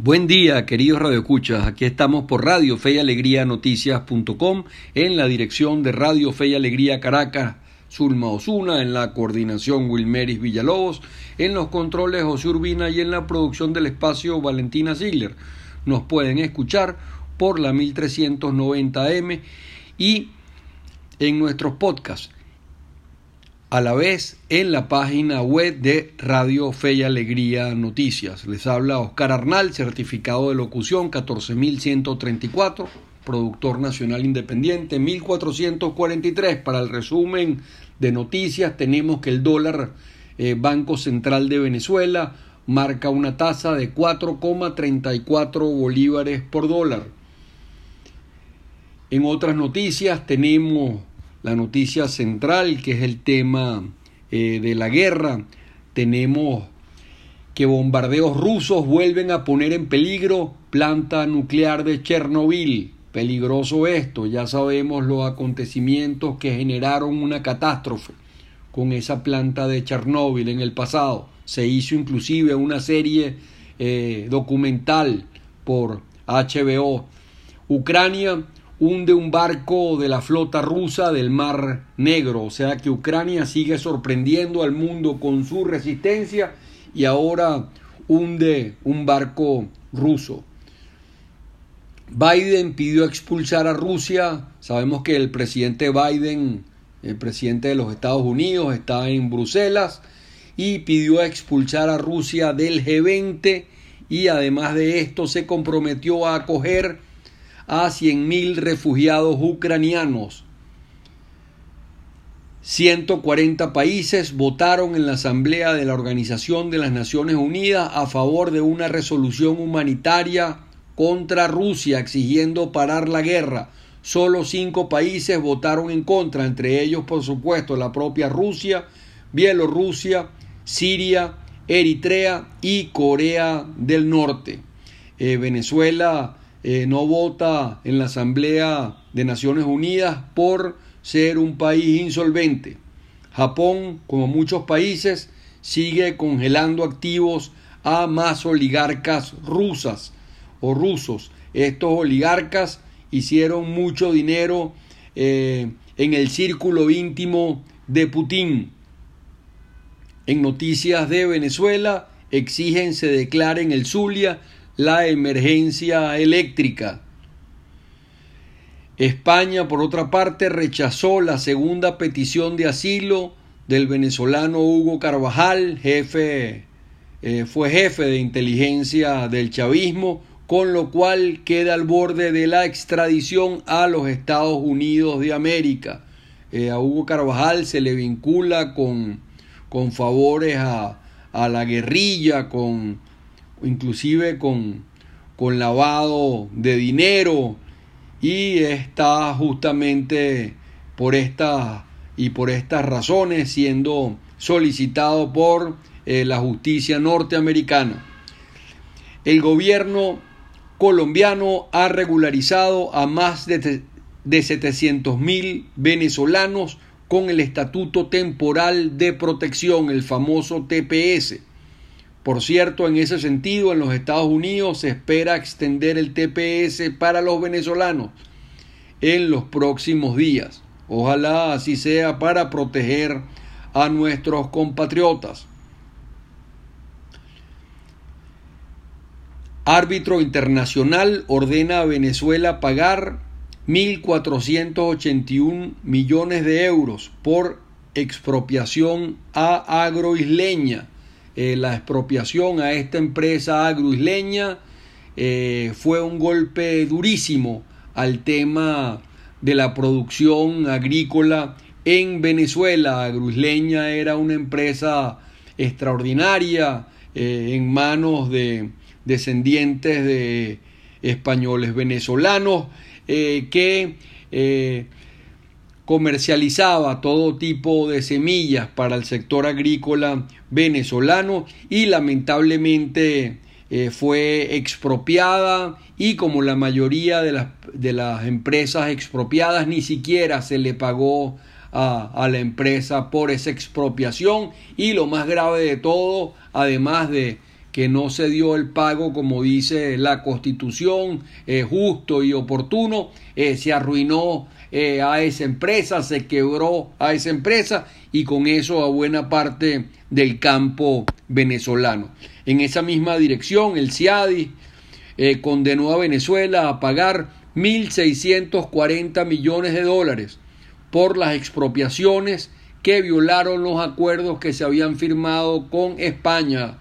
Buen día, queridos radioescuchas. Aquí estamos por Radio Fe y Alegría Noticias.com en la dirección de Radio Fe y Alegría Caracas, Zulma Osuna, en la coordinación Wilmeris Villalobos, en los controles José Urbina y en la producción del espacio Valentina Ziegler. Nos pueden escuchar por la 1390M y en nuestros podcasts a la vez en la página web de Radio Fe y Alegría Noticias. Les habla Oscar Arnal, certificado de locución 14134, productor nacional independiente 1443. Para el resumen de noticias tenemos que el dólar eh, Banco Central de Venezuela marca una tasa de 4,34 bolívares por dólar. En otras noticias tenemos la noticia central, que es el tema eh, de la guerra. Tenemos que bombardeos rusos vuelven a poner en peligro planta nuclear de Chernobyl. Peligroso esto, ya sabemos los acontecimientos que generaron una catástrofe con esa planta de Chernobyl en el pasado. Se hizo inclusive una serie eh, documental por HBO. Ucrania hunde un barco de la flota rusa del Mar Negro. O sea que Ucrania sigue sorprendiendo al mundo con su resistencia y ahora hunde un barco ruso. Biden pidió expulsar a Rusia. Sabemos que el presidente Biden, el presidente de los Estados Unidos, está en Bruselas y pidió expulsar a Rusia del G20 y además de esto se comprometió a acoger a 100.000 refugiados ucranianos. 140 países votaron en la Asamblea de la Organización de las Naciones Unidas a favor de una resolución humanitaria contra Rusia exigiendo parar la guerra. Solo cinco países votaron en contra, entre ellos por supuesto la propia Rusia, Bielorrusia, Siria, Eritrea y Corea del Norte. Eh, Venezuela eh, no vota en la Asamblea de Naciones Unidas por ser un país insolvente. Japón, como muchos países, sigue congelando activos a más oligarcas rusas o rusos. Estos oligarcas hicieron mucho dinero eh, en el círculo íntimo de Putin. En noticias de Venezuela exigen se declaren el Zulia la emergencia eléctrica. España, por otra parte, rechazó la segunda petición de asilo del venezolano Hugo Carvajal, jefe, eh, fue jefe de inteligencia del chavismo, con lo cual queda al borde de la extradición a los Estados Unidos de América. Eh, a Hugo Carvajal se le vincula con, con favores a, a la guerrilla, con inclusive con, con lavado de dinero y está justamente por estas y por estas razones siendo solicitado por eh, la justicia norteamericana. El gobierno colombiano ha regularizado a más de, de 700 mil venezolanos con el Estatuto Temporal de Protección, el famoso TPS. Por cierto, en ese sentido, en los Estados Unidos se espera extender el TPS para los venezolanos en los próximos días. Ojalá así sea para proteger a nuestros compatriotas. Árbitro internacional ordena a Venezuela pagar 1.481 millones de euros por expropiación a agroisleña eh, la expropiación a esta empresa agroisleña eh, fue un golpe durísimo al tema de la producción agrícola en Venezuela. Agroisleña era una empresa extraordinaria eh, en manos de descendientes de españoles venezolanos que comercializaba todo tipo de semillas para el sector agrícola venezolano y lamentablemente eh, fue expropiada y como la mayoría de las, de las, empresas expropiadas ni siquiera se le pagó a, a la empresa por esa expropiación. Y lo más grave de todo, además de que no se dio el pago como dice la constitución, justo y oportuno, se arruinó a esa empresa, se quebró a esa empresa y con eso a buena parte del campo venezolano. En esa misma dirección, el CIADI condenó a Venezuela a pagar 1.640 millones de dólares por las expropiaciones que violaron los acuerdos que se habían firmado con España.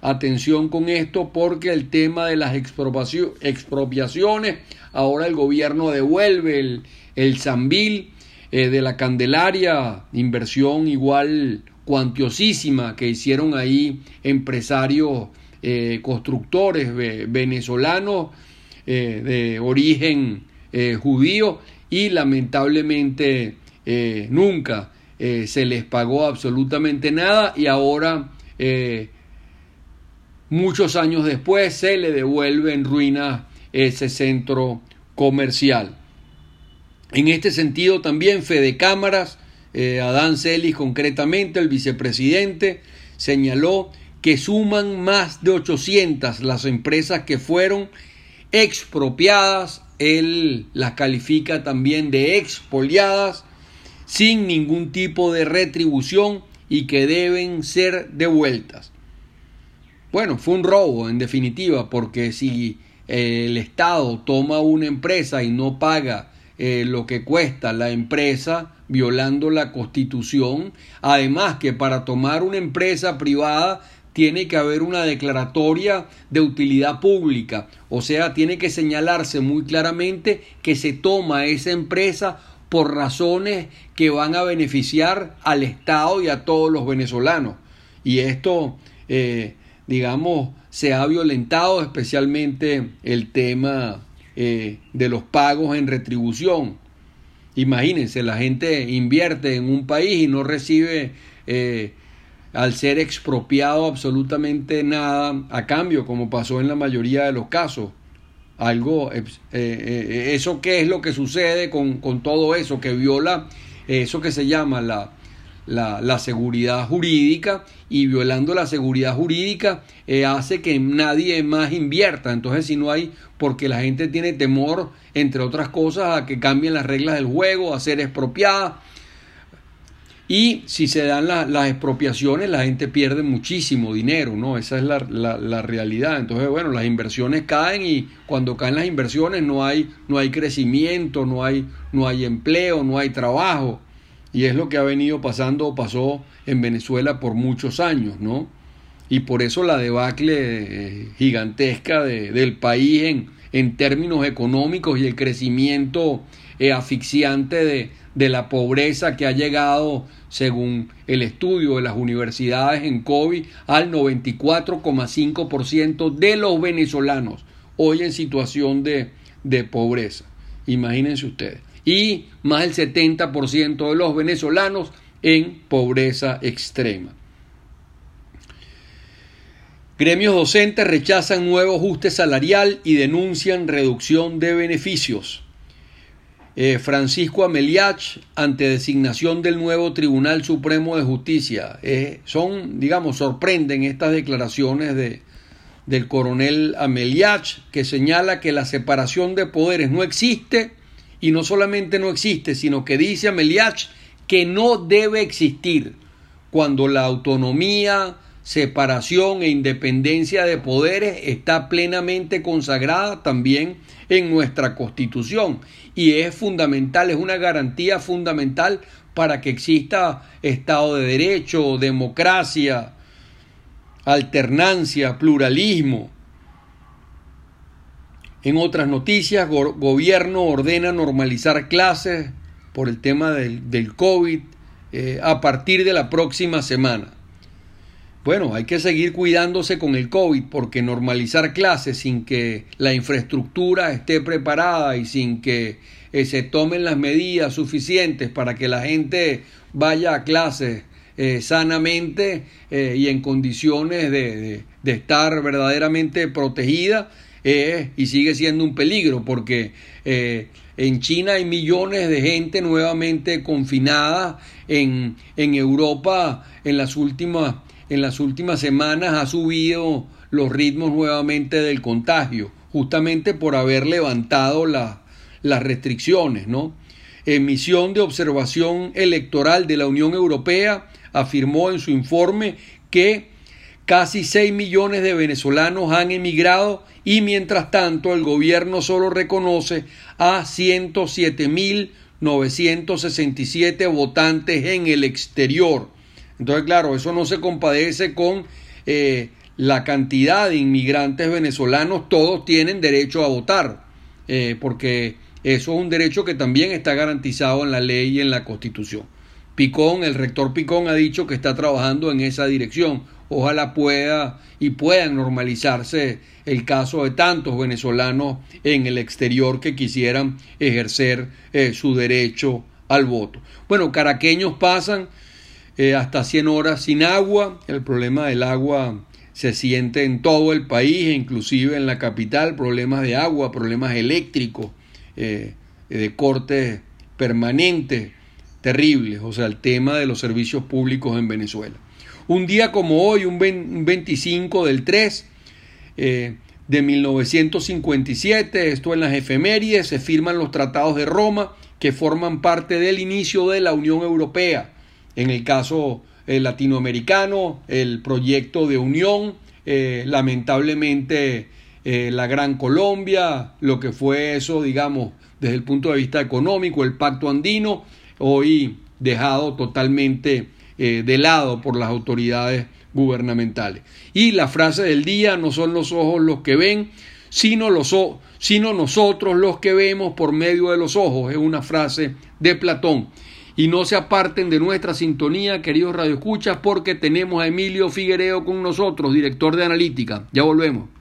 Atención con esto porque el tema de las expropiaciones, ahora el gobierno devuelve el, el Zambil eh, de la Candelaria, inversión igual cuantiosísima que hicieron ahí empresarios eh, constructores venezolanos eh, de origen judío y lamentablemente nunca se les pagó absolutamente nada y ahora, muchos años después, se le devuelve en ruinas ese centro comercial. En este sentido también Fede Cámaras, eh, Adán Celis concretamente, el vicepresidente, señaló que suman más de 800 las empresas que fueron expropiadas, él las califica también de expoliadas sin ningún tipo de retribución y que deben ser devueltas. Bueno, fue un robo en definitiva, porque si eh, el Estado toma una empresa y no paga eh, lo que cuesta la empresa, violando la constitución, además que para tomar una empresa privada tiene que haber una declaratoria de utilidad pública, o sea, tiene que señalarse muy claramente que se toma esa empresa por razones que van a beneficiar al Estado y a todos los venezolanos. Y esto, eh, digamos, se ha violentado especialmente el tema eh, de los pagos en retribución. Imagínense, la gente invierte en un país y no recibe eh, al ser expropiado absolutamente nada a cambio, como pasó en la mayoría de los casos algo, eh, eh, eso qué es lo que sucede con, todo eso, que viola eso que se llama la, la, seguridad jurídica y violando la seguridad jurídica eh, hace que nadie más invierta. Entonces, si no hay, porque la gente tiene temor, entre otras cosas, a que cambien las reglas del juego, a ser expropiada, y si se dan las expropiaciones, la gente pierde muchísimo dinero, ¿no? Esa es la, la, realidad. Entonces, bueno, las inversiones caen y cuando caen las inversiones no hay, no hay crecimiento, no hay, no hay empleo, no hay trabajo. Y es lo que ha venido pasando o pasó en Venezuela por muchos años, ¿no? Y por eso la debacle eh, gigantesca de, del país en, en términos económicos y el crecimiento eh, asfixiante de, de la pobreza que ha llegado, según el estudio de las universidades en COVID, al 94,5% de los venezolanos hoy en situación de, de pobreza. Imagínense ustedes. Y más del 70% de los venezolanos en pobreza extrema. Gremios docentes rechazan nuevo ajuste salarial y denuncian reducción de beneficios. Eh, Francisco Ameliach ante designación del nuevo Tribunal Supremo de Justicia. Eh, son, digamos, sorprenden estas declaraciones de, del coronel Ameliach que señala que la separación de poderes no existe y no solamente no existe, sino que dice Ameliach que no debe existir cuando la autonomía, separación e independencia de poderes está plenamente consagrada también en nuestra constitución y es fundamental, es una garantía fundamental para que exista Estado de Derecho, democracia, alternancia, pluralismo. En otras noticias, gobierno ordena normalizar clases por el tema del, COVID eh, a partir de la próxima semana. Bueno, hay que seguir cuidándose con el COVID porque normalizar clases sin que la infraestructura esté preparada y sin que eh, se tomen las medidas suficientes para que la gente vaya a clases eh, sanamente y en condiciones de, estar verdaderamente protegida y sigue siendo un peligro porque en China hay millones de gente nuevamente confinada en, en Europa en las últimas en las últimas semanas ha subido los ritmos nuevamente del contagio, justamente por haber levantado las restricciones, ¿no? Emisión de observación electoral de la Unión Europea afirmó en su informe que casi 6 millones de venezolanos han emigrado y mientras tanto el gobierno solo reconoce a 107.967 votantes en el exterior. Entonces, claro, eso no se compadece con eh, la cantidad de inmigrantes venezolanos, todos tienen derecho a votar, eh, porque eso es un derecho que también está garantizado en la ley y en la Constitución. Picón, el rector Picón ha dicho que está trabajando en esa dirección. Ojalá pueda y pueda normalizarse el caso de tantos venezolanos en el exterior que quisieran ejercer eh, su derecho al voto. Bueno, caraqueños pasan eh, hasta 100 horas sin agua. El problema del agua se siente en todo el país, inclusive en la capital, problemas de agua, problemas eléctricos, eh, de cortes permanentes, terribles, o sea, el tema de los servicios públicos en Venezuela. Un día como hoy, un 25 del 3 eh, de 1957, esto en las efemérides, se firman los tratados de Roma que forman parte del inicio de la Unión Europea. En el caso eh, latinoamericano, el proyecto de unión, eh, lamentablemente la Gran Colombia, lo que fue eso, digamos, desde el punto de vista económico, el pacto andino, hoy dejado totalmente eh, de lado por las autoridades gubernamentales. Y la frase del día, no son los ojos los que ven, sino, los, sino nosotros los que vemos por medio de los ojos, es una frase de Platón. Y no se aparten de nuestra sintonía, queridos radioescuchas, porque tenemos a Emilio Figuereo con nosotros, director de analítica. Ya volvemos.